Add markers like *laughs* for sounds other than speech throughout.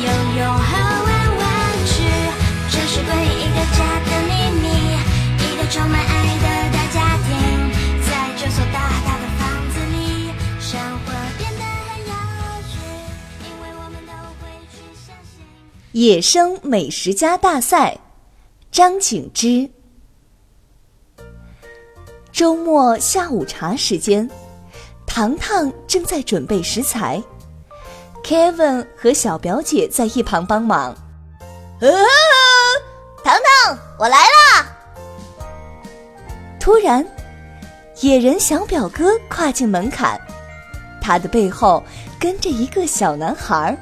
永和玩玩具，这是诡异的家的秘密，一个充满爱的大家庭，在这所大大的房子里，生活变得很有趣，因为我们都会去相信。野生美食家大赛，张景之。周末下午茶时间，糖糖正在准备食材。Kevin 和小表姐在一旁帮忙。糖糖，我来啦！突然，野人小表哥跨进门槛，他的背后跟着一个小男孩。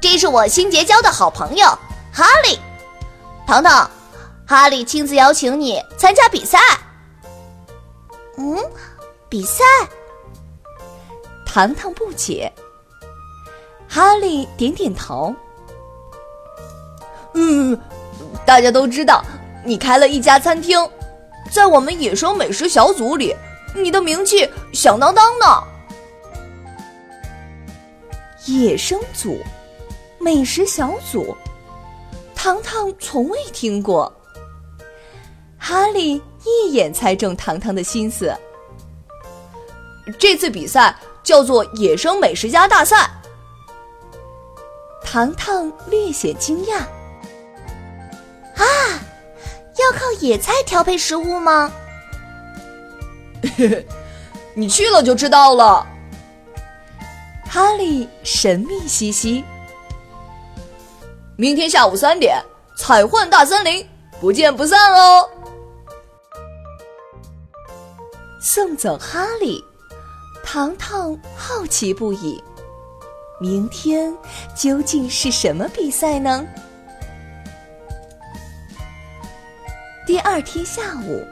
这是我新结交的好朋友哈利。糖糖，哈利亲自邀请你参加比赛。嗯，比赛？糖糖不解。哈利点点头。嗯，大家都知道你开了一家餐厅，在我们野生美食小组里，你的名气响当当呢。野生组，美食小组，糖糖从未听过。哈利一眼猜中糖糖的心思。这次比赛叫做野生美食家大赛。糖糖略显惊讶：“啊，要靠野菜调配食物吗？”“ *laughs* 你去了就知道了。”哈利神秘兮兮。明天下午三点，彩幻大森林，不见不散哦！送走哈利，糖糖好奇不已。明天究竟是什么比赛呢？第二天下午，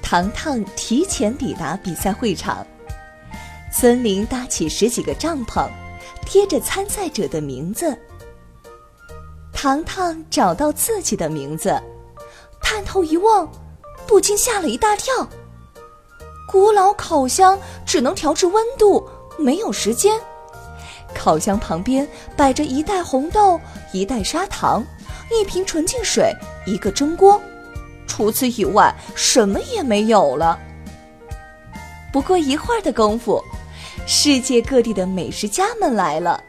糖糖提前抵达比赛会场。森林搭起十几个帐篷，贴着参赛者的名字。糖糖找到自己的名字，探头一望，不禁吓了一大跳。古老烤箱只能调制温度，没有时间。烤箱旁边摆着一袋红豆、一袋砂糖、一瓶纯净水、一个蒸锅，除此以外什么也没有了。不过一会儿的功夫，世界各地的美食家们来了，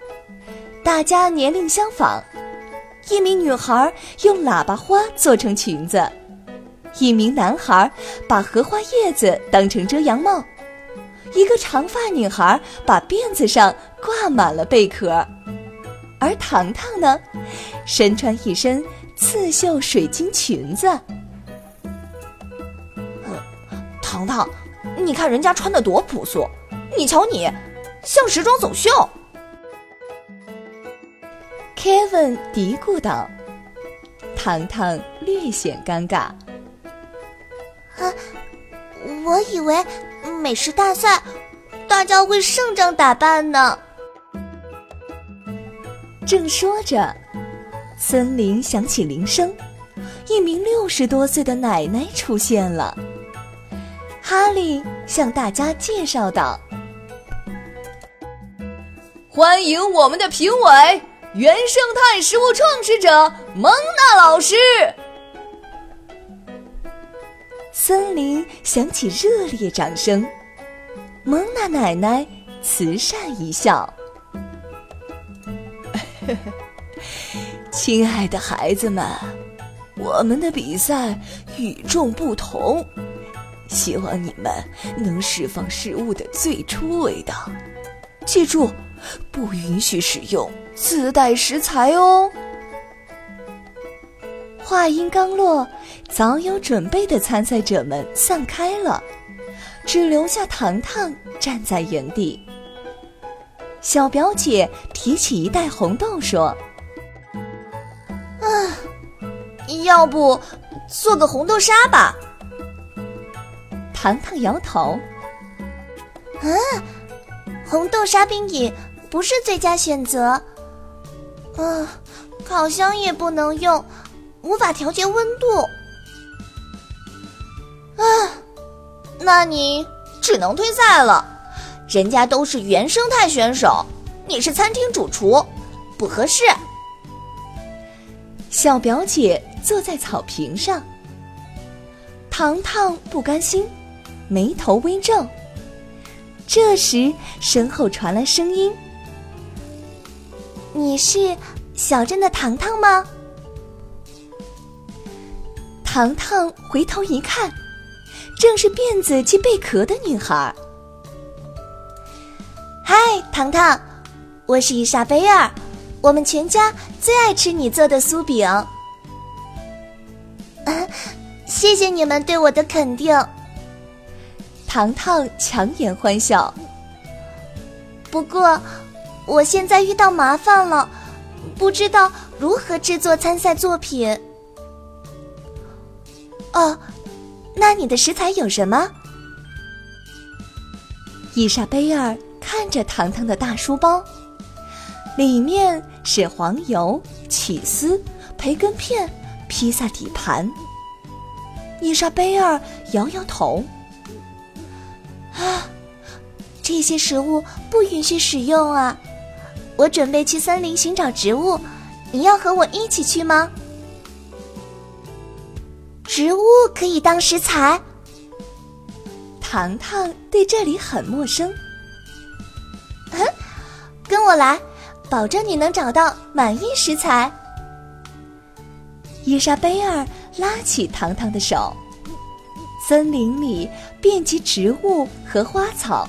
大家年龄相仿。一名女孩用喇叭花做成裙子，一名男孩把荷花叶子当成遮阳帽。一个长发女孩把辫子上挂满了贝壳，而糖糖呢，身穿一身刺绣水晶裙子。糖糖，你看人家穿的多朴素，你瞧你，像时装走秀。Kevin 嘀咕道。糖糖略显尴尬。啊，我以为。美食大赛，大家会盛装打扮呢。正说着，森林响起铃声，一名六十多岁的奶奶出现了。哈利向大家介绍道：“欢迎我们的评委，原生态食物创始者蒙娜老师。”森林响起热烈掌声，蒙娜奶奶慈善一笑：“ *laughs* 亲爱的孩子们，我们的比赛与众不同，希望你们能释放食物的最初味道。记住，不允许使用自带食材哦。”话音刚落，早有准备的参赛者们散开了，只留下糖糖站在原地。小表姐提起一袋红豆说：“啊，要不做个红豆沙吧？”糖糖摇头：“啊，红豆沙冰饮不是最佳选择。啊，烤箱也不能用，无法调节温度。啊，那你只能退赛了。”人家都是原生态选手，你是餐厅主厨，不合适。小表姐坐在草坪上，糖糖不甘心，眉头微皱。这时，身后传来声音：“你是小镇的糖糖吗？”糖糖回头一看，正是辫子及贝壳的女孩。嗨，糖糖，我是伊莎贝尔，我们全家最爱吃你做的酥饼。谢谢你们对我的肯定。糖糖强颜欢笑。不过，我现在遇到麻烦了，不知道如何制作参赛作品。哦，那你的食材有什么？伊莎贝尔。看着糖糖的大书包，里面是黄油、起司、培根片、披萨底盘。伊莎贝尔摇摇头：“啊，这些食物不允许使用啊！我准备去森林寻找植物，你要和我一起去吗？植物可以当食材？”糖糖对这里很陌生。我来，保证你能找到满意食材。伊莎贝尔拉起糖糖的手，森林里遍及植物和花草，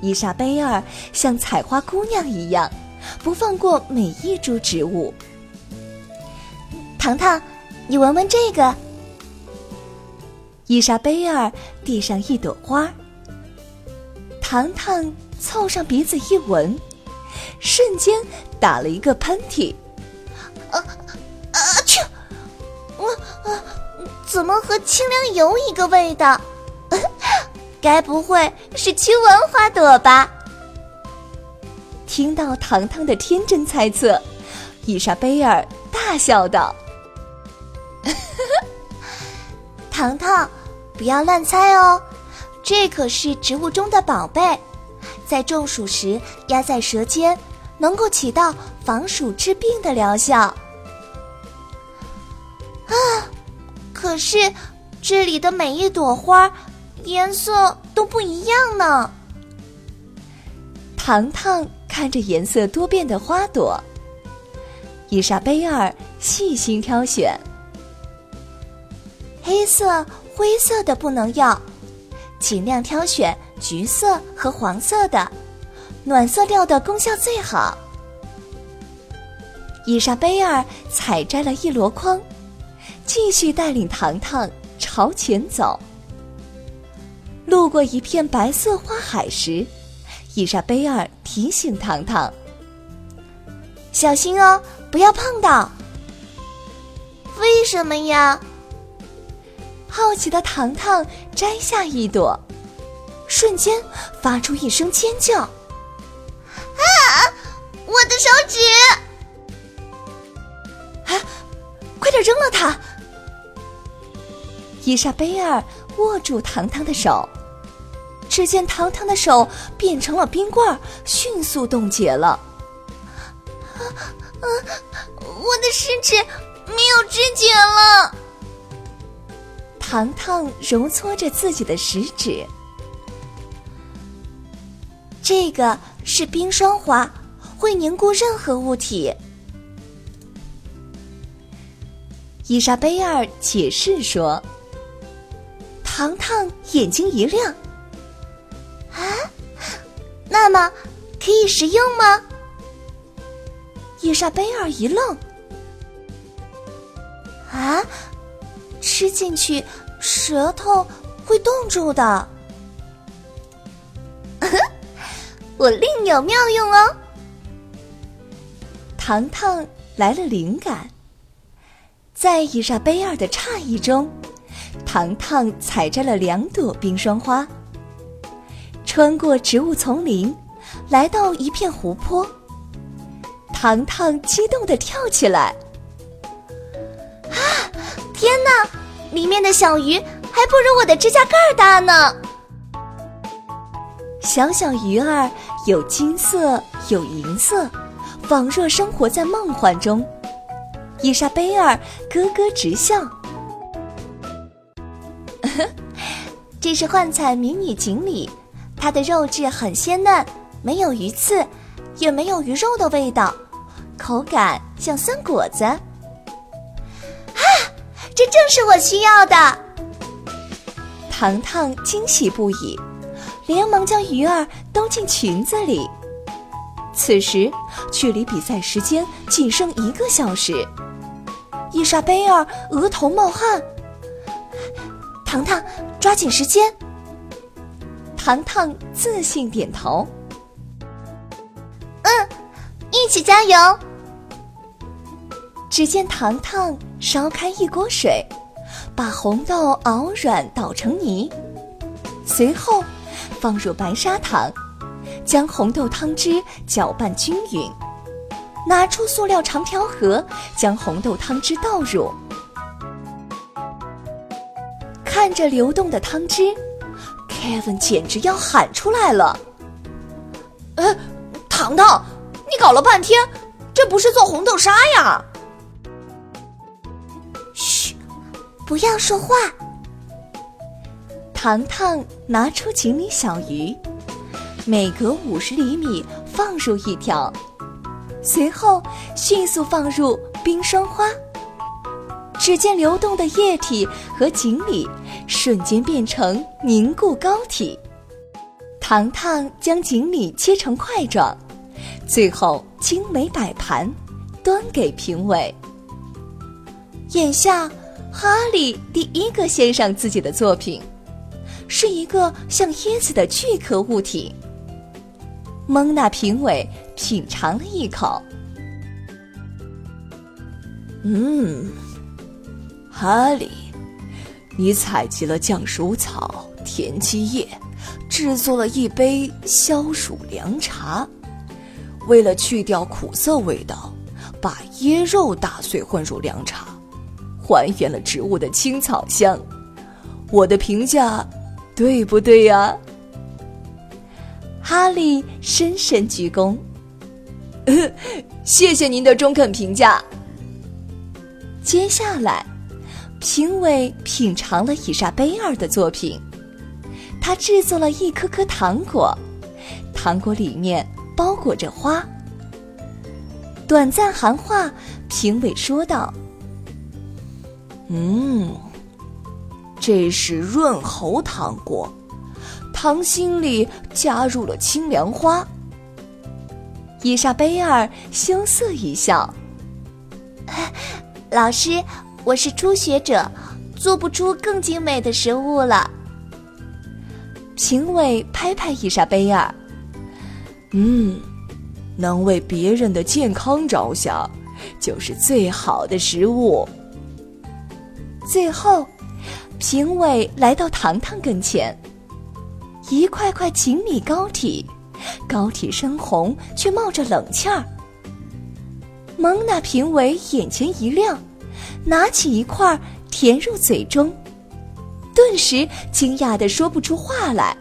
伊莎贝尔像采花姑娘一样，不放过每一株植物。糖糖，你闻闻这个。伊莎贝尔递上一朵花，糖糖凑上鼻子一闻。瞬间打了一个喷嚏，啊啊！去，我啊，怎么和清凉油一个味道？*laughs* 该不会是驱蚊花朵吧？听到糖糖的天真猜测，伊莎贝尔大笑道：“ *laughs* 糖糖，不要乱猜哦，这可是植物中的宝贝。”在中暑时压在舌尖，能够起到防暑治病的疗效。啊，可是这里的每一朵花颜色都不一样呢。糖糖看着颜色多变的花朵，伊莎贝尔细心挑选，黑色、灰色的不能要，尽量挑选。橘色和黄色的，暖色调的功效最好。伊莎贝尔采摘了一箩筐，继续带领糖糖朝前走。路过一片白色花海时，伊莎贝尔提醒糖糖：“小心哦，不要碰到。”为什么呀？好奇的糖糖摘下一朵。瞬间发出一声尖叫！啊！我的手指！啊！快点扔了它！伊莎贝尔握住糖糖的手，只见糖糖的手变成了冰棍，迅速冻结了。啊！我的食指没有知觉了。糖糖揉搓着自己的食指。这个是冰霜花，会凝固任何物体。伊莎贝尔解释说：“糖糖眼睛一亮，啊，那么可以食用吗？”伊莎贝尔一愣，啊，吃进去舌头会冻住的。我另有妙用哦。糖糖来了灵感，在伊莎贝尔的诧异中，糖糖采摘了两朵冰霜花，穿过植物丛林，来到一片湖泊。糖糖激动地跳起来。啊天哪，里面的小鱼还不如我的指甲盖大呢！小小鱼儿有金色，有银色，仿若生活在梦幻中。伊莎贝尔咯咯直笑。*laughs* 这是幻彩迷你锦鲤，它的肉质很鲜嫩，没有鱼刺，也没有鱼肉的味道，口感像酸果子。啊这正是我需要的。糖糖惊喜不已，连忙将鱼儿兜进裙子里。此时，距离比赛时间仅剩一个小时。伊莎贝尔额头冒汗，糖糖抓紧时间。糖糖自信点头：“嗯，一起加油。”只见糖糖烧开一锅水，把红豆熬软捣成泥，随后放入白砂糖，将红豆汤汁搅拌均匀，拿出塑料长条盒，将红豆汤汁倒入。看着流动的汤汁，Kevin 简直要喊出来了：“呃，糖糖，你搞了半天，这不是做红豆沙呀？”嘘不要说话。糖糖拿出锦鲤小鱼，每隔五十厘米放入一条，随后迅速放入冰霜花。只见流动的液体和锦鲤瞬间变成凝固膏体。糖糖将锦鲤切成块状，最后精美摆盘，端给评委。眼下。哈利第一个献上自己的作品，是一个像椰子的巨壳物体。蒙娜评委品尝了一口，嗯，哈利，你采集了酱鼠草、田七叶，制作了一杯消暑凉茶。为了去掉苦涩味道，把椰肉打碎混入凉茶。还原了植物的青草香，我的评价对不对呀？哈利深深鞠躬，*laughs* 谢谢您的中肯评价。接下来，评委品尝了伊莎贝尔的作品，他制作了一颗颗糖果，糖果里面包裹着花。短暂含话，评委说道。嗯，这是润喉糖果，糖心里加入了清凉花。伊莎贝尔羞涩一笑：“老师，我是初学者，做不出更精美的食物了。”评委拍拍伊莎贝尔：“嗯，能为别人的健康着想，就是最好的食物。”最后，评委来到糖糖跟前，一块块锦米糕体，糕体深红，却冒着冷气儿。蒙娜评委眼前一亮，拿起一块填入嘴中，顿时惊讶的说不出话来。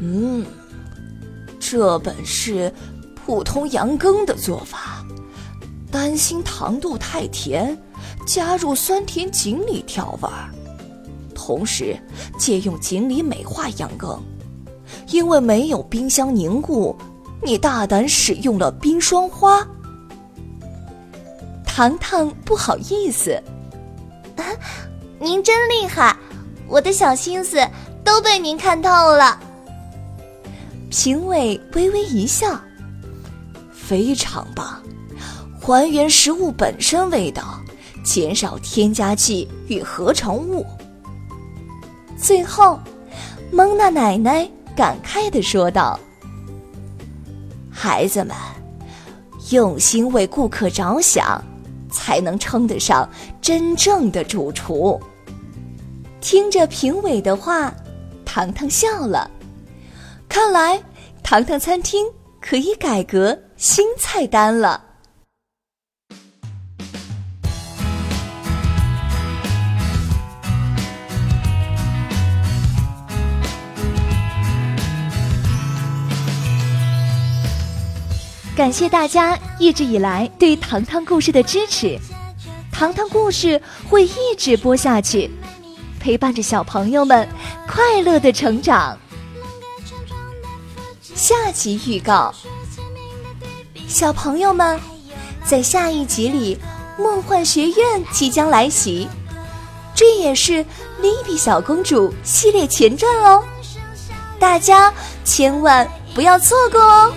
嗯，这本是普通羊羹的做法，担心糖度太甜。加入酸甜锦鲤调味儿，同时借用锦鲤美化羊羹。因为没有冰箱凝固，你大胆使用了冰霜花。糖糖不好意思，您真厉害，我的小心思都被您看透了。评委微微一笑，非常棒，还原食物本身味道。减少添加剂与合成物。最后，蒙娜奶奶感慨地说道：“孩子们，用心为顾客着想，才能称得上真正的主厨。听着评委的话，糖糖笑了。看来，糖糖餐厅可以改革新菜单了。感谢大家一直以来对糖糖故事的支持，糖糖故事会一直播下去，陪伴着小朋友们快乐的成长。下集预告：小朋友们，在下一集里，梦幻学院即将来袭，这也是《莉比小公主》系列前传哦，大家千万不要错过哦！